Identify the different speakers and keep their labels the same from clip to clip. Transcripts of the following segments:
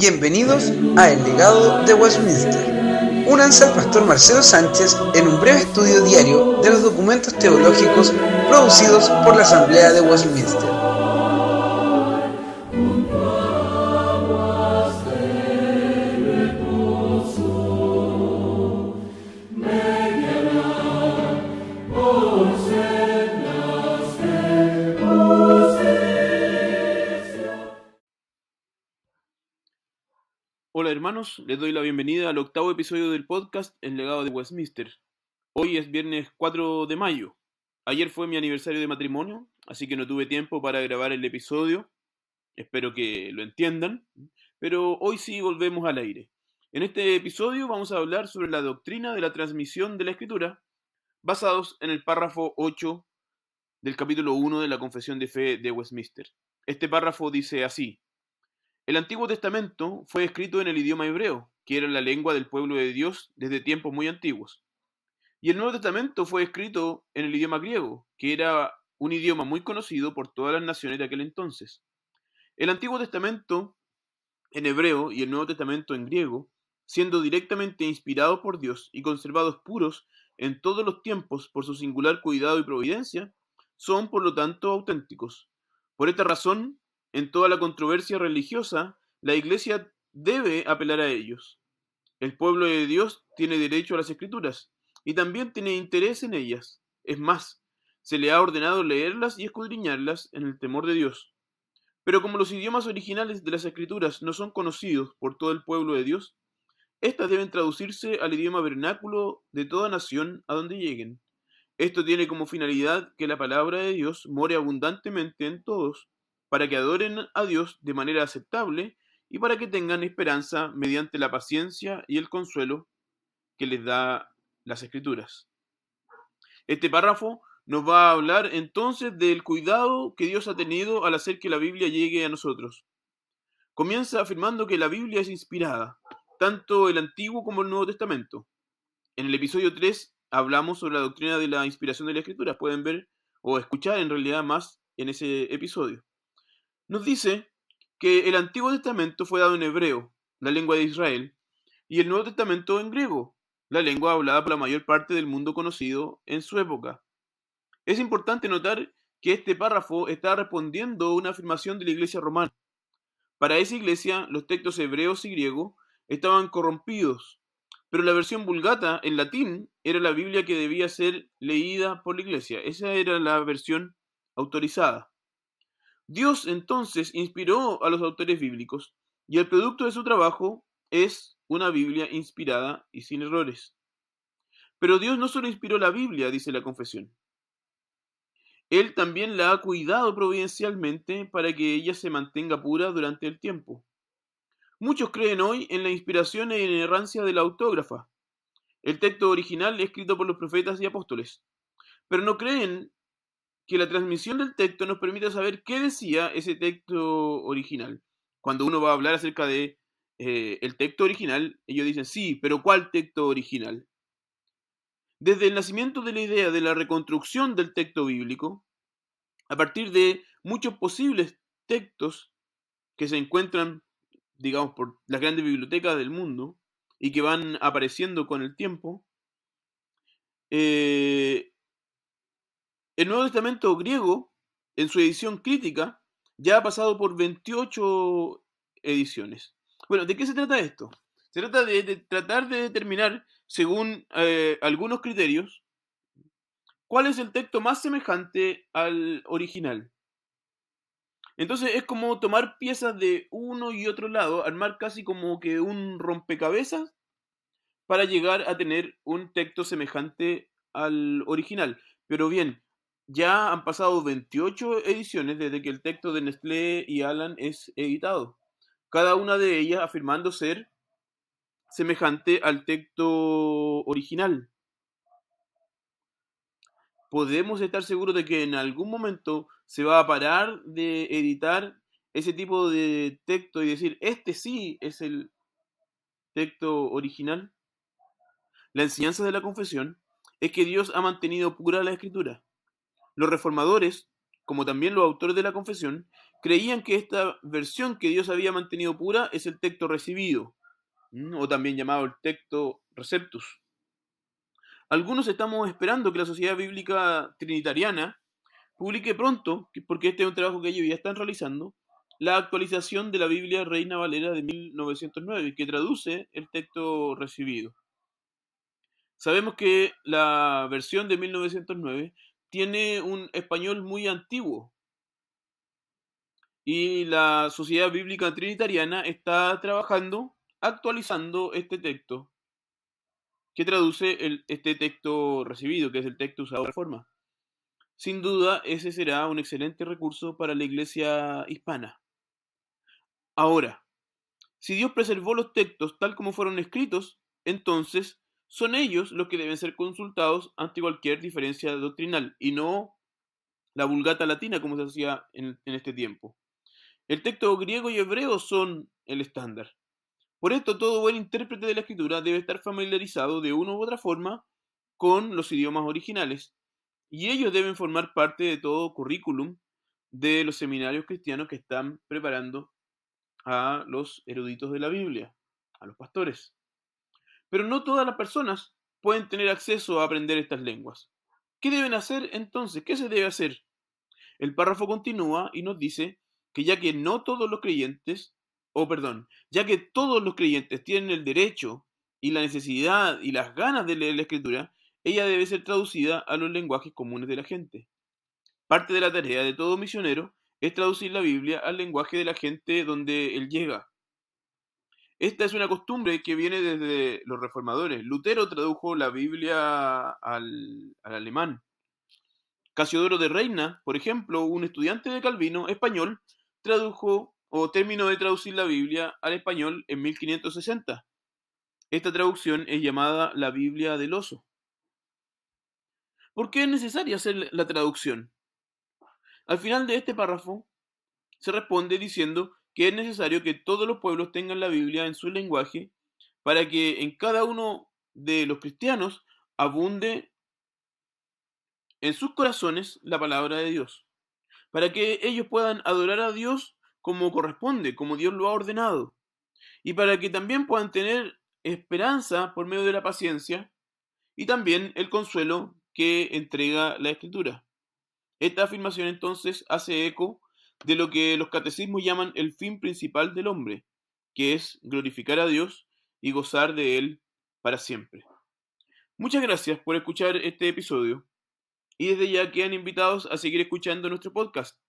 Speaker 1: Bienvenidos a El legado de Westminster. Únanse al pastor Marcelo Sánchez en un breve estudio diario de los documentos teológicos producidos por la Asamblea de Westminster.
Speaker 2: Hermanos, les doy la bienvenida al octavo episodio del podcast El legado de Westminster. Hoy es viernes 4 de mayo. Ayer fue mi aniversario de matrimonio, así que no tuve tiempo para grabar el episodio. Espero que lo entiendan. Pero hoy sí volvemos al aire. En este episodio vamos a hablar sobre la doctrina de la transmisión de la escritura, basados en el párrafo 8 del capítulo 1 de la Confesión de Fe de Westminster. Este párrafo dice así. El Antiguo Testamento fue escrito en el idioma hebreo, que era la lengua del pueblo de Dios desde tiempos muy antiguos. Y el Nuevo Testamento fue escrito en el idioma griego, que era un idioma muy conocido por todas las naciones de aquel entonces. El Antiguo Testamento en hebreo y el Nuevo Testamento en griego, siendo directamente inspirados por Dios y conservados puros en todos los tiempos por su singular cuidado y providencia, son por lo tanto auténticos. Por esta razón, en toda la controversia religiosa, la Iglesia debe apelar a ellos. El pueblo de Dios tiene derecho a las escrituras y también tiene interés en ellas. Es más, se le ha ordenado leerlas y escudriñarlas en el temor de Dios. Pero como los idiomas originales de las escrituras no son conocidos por todo el pueblo de Dios, éstas deben traducirse al idioma vernáculo de toda nación a donde lleguen. Esto tiene como finalidad que la palabra de Dios more abundantemente en todos, para que adoren a Dios de manera aceptable y para que tengan esperanza mediante la paciencia y el consuelo que les da las escrituras. Este párrafo nos va a hablar entonces del cuidado que Dios ha tenido al hacer que la Biblia llegue a nosotros. Comienza afirmando que la Biblia es inspirada, tanto el Antiguo como el Nuevo Testamento. En el episodio 3 hablamos sobre la doctrina de la inspiración de la Escritura. Pueden ver o escuchar en realidad más en ese episodio nos dice que el Antiguo Testamento fue dado en hebreo, la lengua de Israel, y el Nuevo Testamento en griego, la lengua hablada por la mayor parte del mundo conocido en su época. Es importante notar que este párrafo está respondiendo a una afirmación de la iglesia romana. Para esa iglesia, los textos hebreos y griegos estaban corrompidos, pero la versión vulgata en latín era la Biblia que debía ser leída por la iglesia. Esa era la versión autorizada. Dios entonces inspiró a los autores bíblicos y el producto de su trabajo es una Biblia inspirada y sin errores. Pero Dios no solo inspiró la Biblia, dice la confesión. Él también la ha cuidado providencialmente para que ella se mantenga pura durante el tiempo. Muchos creen hoy en la inspiración e inerrancia de la autógrafa, el texto original escrito por los profetas y apóstoles, pero no creen que la transmisión del texto nos permita saber qué decía ese texto original. Cuando uno va a hablar acerca de eh, el texto original, ellos dicen, sí, pero ¿cuál texto original? Desde el nacimiento de la idea de la reconstrucción del texto bíblico, a partir de muchos posibles textos que se encuentran, digamos, por las grandes bibliotecas del mundo y que van apareciendo con el tiempo, eh, el Nuevo Testamento griego, en su edición crítica, ya ha pasado por 28 ediciones. Bueno, ¿de qué se trata esto? Se trata de, tratar de determinar, según eh, algunos criterios, cuál es el texto más semejante al original. Entonces es como tomar piezas de uno y otro lado, armar casi como que un rompecabezas para llegar a tener un texto semejante al original. Pero bien, ya han pasado 28 ediciones desde que el texto de Nestlé y Alan es editado, cada una de ellas afirmando ser semejante al texto original. Podemos estar seguros de que en algún momento se va a parar de editar ese tipo de texto y decir, este sí es el texto original. La enseñanza de la confesión es que Dios ha mantenido pura la escritura los reformadores como también los autores de la confesión, creían que esta versión que Dios había mantenido pura es el texto recibido, o también llamado el texto receptus. Algunos estamos esperando que la Sociedad Bíblica Trinitariana publique pronto, porque este es un trabajo que ellos ya están realizando, la actualización de la Biblia Reina Valera de 1909, que traduce el texto recibido. Sabemos que la versión de 1909 tiene un español muy antiguo, y la Sociedad Bíblica Trinitariana está trabajando, actualizando este texto, que traduce el, este texto recibido, que es el texto usado de reforma. Sin duda, ese será un excelente recurso para la iglesia hispana. Ahora, si Dios preservó los textos tal como fueron escritos, entonces son ellos los que deben ser consultados ante cualquier diferencia doctrinal y no la vulgata latina como se hacía en, en este tiempo. El texto griego y hebreo son el estándar. Por esto, todo buen intérprete de la escritura debe estar familiarizado de una u otra forma con los idiomas originales, y ellos deben formar parte de todo currículum de los seminarios cristianos que están preparando a los eruditos de la Biblia, a los pastores. Pero no todas las personas pueden tener acceso a aprender estas lenguas. ¿Qué deben hacer entonces? ¿Qué se debe hacer? El párrafo continúa y nos dice que ya que no todos los creyentes, o perdón, ya que todos los creyentes tienen el derecho y la necesidad y las ganas de leer la escritura, ella debe ser traducida a los lenguajes comunes de la gente. Parte de la tarea de todo misionero es traducir la Biblia al lenguaje de la gente donde él llega. Esta es una costumbre que viene desde los reformadores. Lutero tradujo la Biblia al, al alemán. Casiodoro de Reina, por ejemplo, un estudiante de Calvino español, tradujo o terminó de traducir la Biblia al español en 1560. Esta traducción es llamada la Biblia del oso. ¿Por qué es necesaria hacer la traducción? Al final de este párrafo se responde diciendo que es necesario que todos los pueblos tengan la Biblia en su lenguaje para que en cada uno de los cristianos abunde en sus corazones la palabra de Dios para que ellos puedan adorar a Dios como corresponde, como Dios lo ha ordenado, y para que también puedan tener esperanza por medio de la paciencia y también el consuelo que entrega la Escritura. Esta afirmación entonces hace eco de lo que los catecismos llaman el fin principal del hombre, que es glorificar a Dios y gozar de Él para siempre. Muchas gracias por escuchar este episodio y desde ya quedan invitados a seguir escuchando nuestro podcast.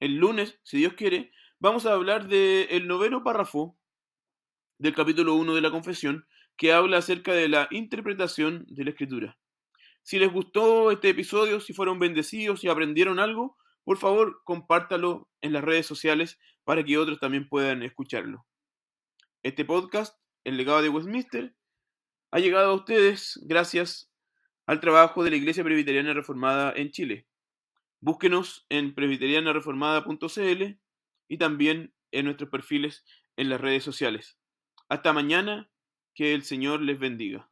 Speaker 2: El lunes, si Dios quiere, vamos a hablar del noveno párrafo del capítulo 1 de la confesión que habla acerca de la interpretación de la escritura. Si les gustó este episodio, si fueron bendecidos, si aprendieron algo, por favor compártalo en las redes sociales para que otros también puedan escucharlo. Este podcast, El legado de Westminster, ha llegado a ustedes gracias al trabajo de la Iglesia Presbiteriana Reformada en Chile. Búsquenos en presbiterianareformada.cl y también en nuestros perfiles en las redes sociales. Hasta mañana, que el Señor les bendiga.